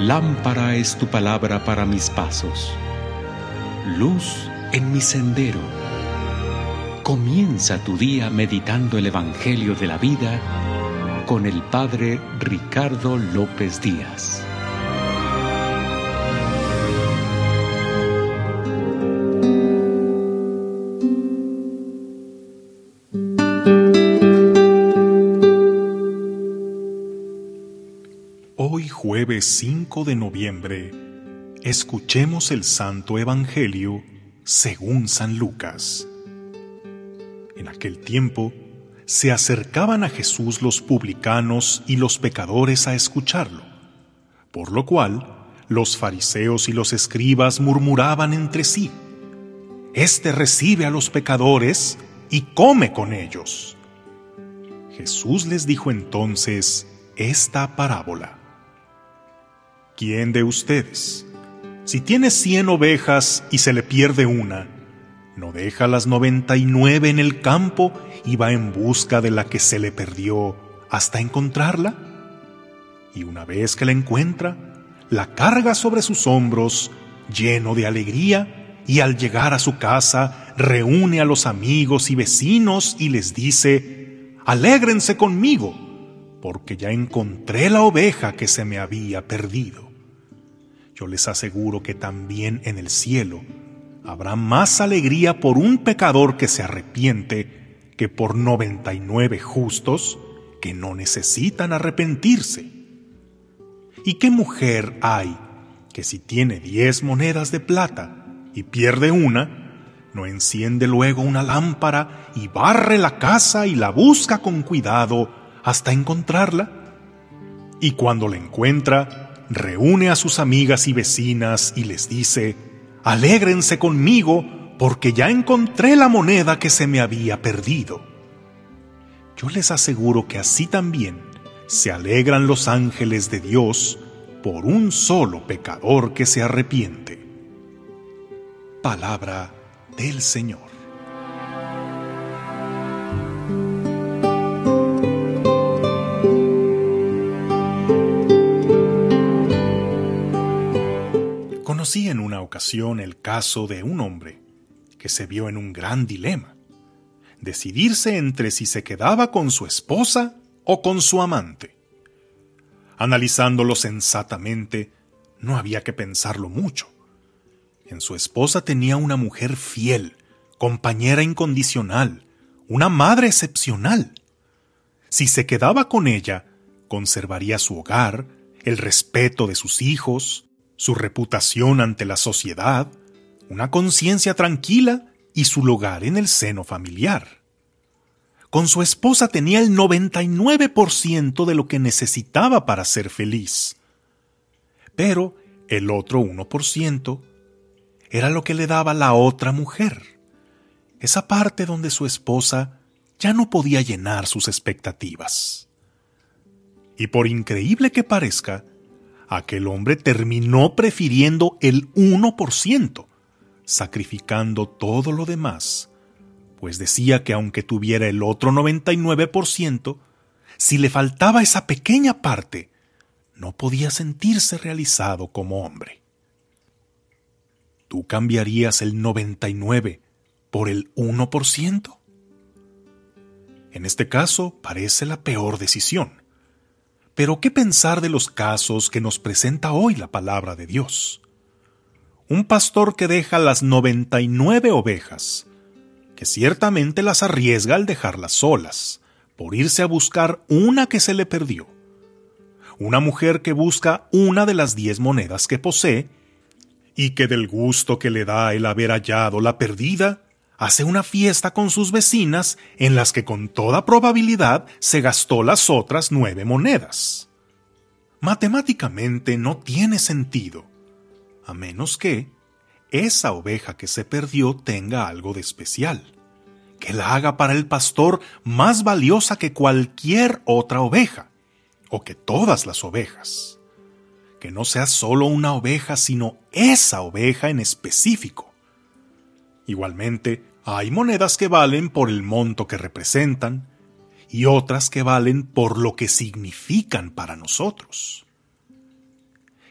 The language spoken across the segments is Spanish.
Lámpara es tu palabra para mis pasos, luz en mi sendero. Comienza tu día meditando el Evangelio de la vida con el Padre Ricardo López Díaz. Jueves 5 de noviembre, escuchemos el Santo Evangelio según San Lucas. En aquel tiempo, se acercaban a Jesús los publicanos y los pecadores a escucharlo, por lo cual los fariseos y los escribas murmuraban entre sí, Este recibe a los pecadores y come con ellos. Jesús les dijo entonces esta parábola. ¿Quién de ustedes, si tiene cien ovejas y se le pierde una, no deja las noventa y nueve en el campo y va en busca de la que se le perdió hasta encontrarla? Y una vez que la encuentra, la carga sobre sus hombros, lleno de alegría, y al llegar a su casa reúne a los amigos y vecinos y les dice, Alégrense conmigo, porque ya encontré la oveja que se me había perdido. Yo les aseguro que también en el cielo habrá más alegría por un pecador que se arrepiente que por noventa y nueve justos que no necesitan arrepentirse. ¿Y qué mujer hay que si tiene diez monedas de plata y pierde una, no enciende luego una lámpara y barre la casa y la busca con cuidado hasta encontrarla? Y cuando la encuentra, reúne a sus amigas y vecinas y les dice, Alégrense conmigo porque ya encontré la moneda que se me había perdido. Yo les aseguro que así también se alegran los ángeles de Dios por un solo pecador que se arrepiente. Palabra del Señor. Ocasión el caso de un hombre que se vio en un gran dilema, decidirse entre si se quedaba con su esposa o con su amante. Analizándolo sensatamente, no había que pensarlo mucho. En su esposa tenía una mujer fiel, compañera incondicional, una madre excepcional. Si se quedaba con ella, conservaría su hogar, el respeto de sus hijos, su reputación ante la sociedad, una conciencia tranquila y su lugar en el seno familiar. Con su esposa tenía el 99% de lo que necesitaba para ser feliz. Pero el otro 1% era lo que le daba la otra mujer, esa parte donde su esposa ya no podía llenar sus expectativas. Y por increíble que parezca, aquel hombre terminó prefiriendo el 1%, sacrificando todo lo demás, pues decía que aunque tuviera el otro 99%, si le faltaba esa pequeña parte, no podía sentirse realizado como hombre. ¿Tú cambiarías el 99 por el 1%? En este caso parece la peor decisión pero ¿qué pensar de los casos que nos presenta hoy la palabra de Dios? Un pastor que deja las 99 ovejas, que ciertamente las arriesga al dejarlas solas, por irse a buscar una que se le perdió. Una mujer que busca una de las diez monedas que posee, y que del gusto que le da el haber hallado la perdida, hace una fiesta con sus vecinas en las que con toda probabilidad se gastó las otras nueve monedas. Matemáticamente no tiene sentido, a menos que esa oveja que se perdió tenga algo de especial, que la haga para el pastor más valiosa que cualquier otra oveja, o que todas las ovejas. Que no sea solo una oveja, sino esa oveja en específico. Igualmente, hay monedas que valen por el monto que representan y otras que valen por lo que significan para nosotros.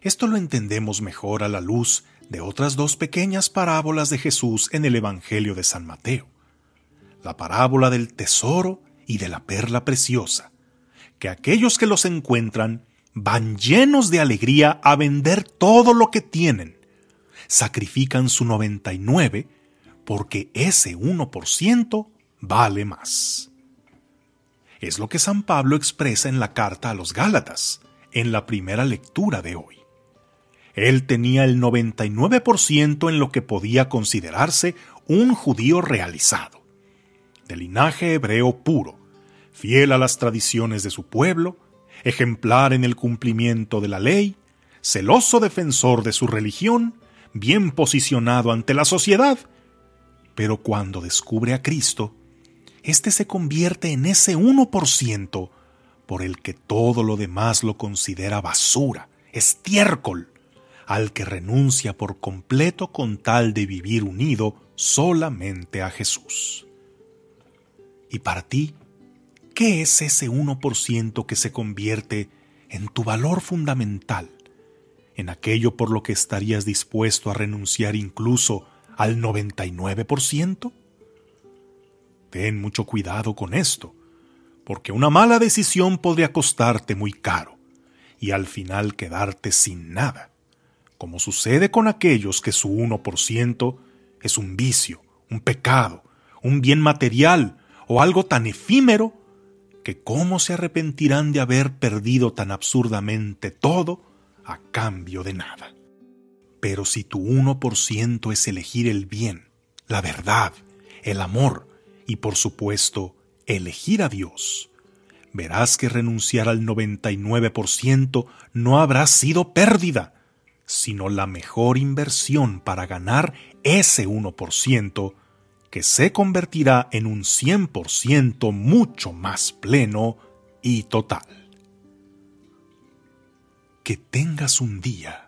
Esto lo entendemos mejor a la luz de otras dos pequeñas parábolas de Jesús en el Evangelio de San Mateo. La parábola del tesoro y de la perla preciosa, que aquellos que los encuentran van llenos de alegría a vender todo lo que tienen, sacrifican su 99 porque ese 1% vale más. Es lo que San Pablo expresa en la carta a los Gálatas, en la primera lectura de hoy. Él tenía el 99% en lo que podía considerarse un judío realizado, de linaje hebreo puro, fiel a las tradiciones de su pueblo, ejemplar en el cumplimiento de la ley, celoso defensor de su religión, bien posicionado ante la sociedad pero cuando descubre a Cristo, éste se convierte en ese 1% por el que todo lo demás lo considera basura, estiércol, al que renuncia por completo con tal de vivir unido solamente a Jesús. ¿Y para ti? ¿Qué es ese 1% que se convierte en tu valor fundamental, en aquello por lo que estarías dispuesto a renunciar incluso al 99%? Ten mucho cuidado con esto, porque una mala decisión podría costarte muy caro y al final quedarte sin nada, como sucede con aquellos que su 1% es un vicio, un pecado, un bien material o algo tan efímero que cómo se arrepentirán de haber perdido tan absurdamente todo a cambio de nada. Pero si tu 1% es elegir el bien, la verdad, el amor y por supuesto elegir a Dios, verás que renunciar al 99% no habrá sido pérdida, sino la mejor inversión para ganar ese 1% que se convertirá en un 100% mucho más pleno y total. Que tengas un día